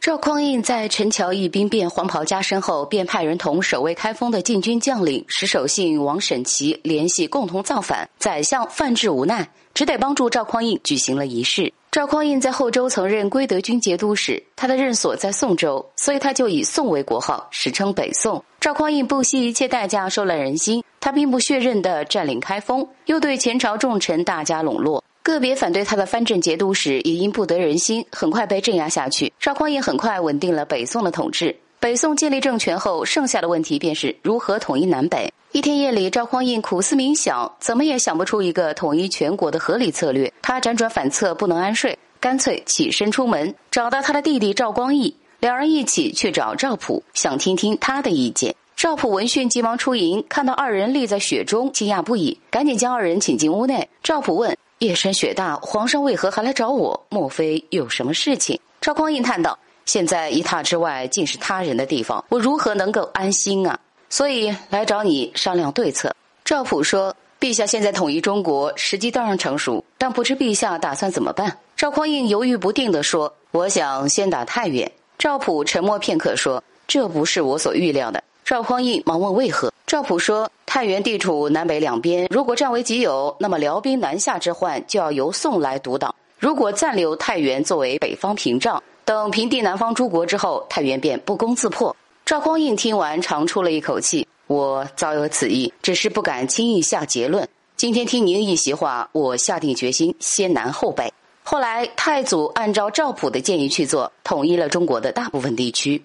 赵匡胤在陈桥一兵变黄袍加身后，便派人同守卫开封的禁军将领石守信、王审琦联系，共同造反。宰相范质无奈，只得帮助赵匡胤举行了仪式。赵匡胤在后周曾任归德军节度使，他的任所在宋州，所以他就以宋为国号，史称北宋。赵匡胤不惜一切代价收揽人心，他兵不血刃地占领开封，又对前朝重臣大加笼络。个别反对他的藩镇节度使也因不得人心，很快被镇压下去。赵匡胤很快稳定了北宋的统治。北宋建立政权后，剩下的问题便是如何统一南北。一天夜里，赵匡胤苦思冥想，怎么也想不出一个统一全国的合理策略。他辗转反侧，不能安睡，干脆起身出门，找到他的弟弟赵光义，两人一起去找赵普，想听听他的意见。赵普闻讯，急忙出营，看到二人立在雪中，惊讶不已，赶紧将二人请进屋内。赵普问。夜深雪大，皇上为何还来找我？莫非有什么事情？赵匡胤叹道：“现在一榻之外尽是他人的地方，我如何能够安心啊？所以来找你商量对策。”赵普说：“陛下现在统一中国，时机当然成熟，但不知陛下打算怎么办？”赵匡胤犹豫不定地说：“我想先打太原。”赵普沉默片刻说：“这不是我所预料的。”赵匡胤忙问为何？赵普说。太原地处南北两边，如果占为己有，那么辽兵南下之患就要由宋来独挡；如果暂留太原作为北方屏障，等平定南方诸国之后，太原便不攻自破。赵匡胤听完，长出了一口气：“我早有此意，只是不敢轻易下结论。今天听您一席话，我下定决心先南后北。”后来，太祖按照赵普的建议去做，统一了中国的大部分地区。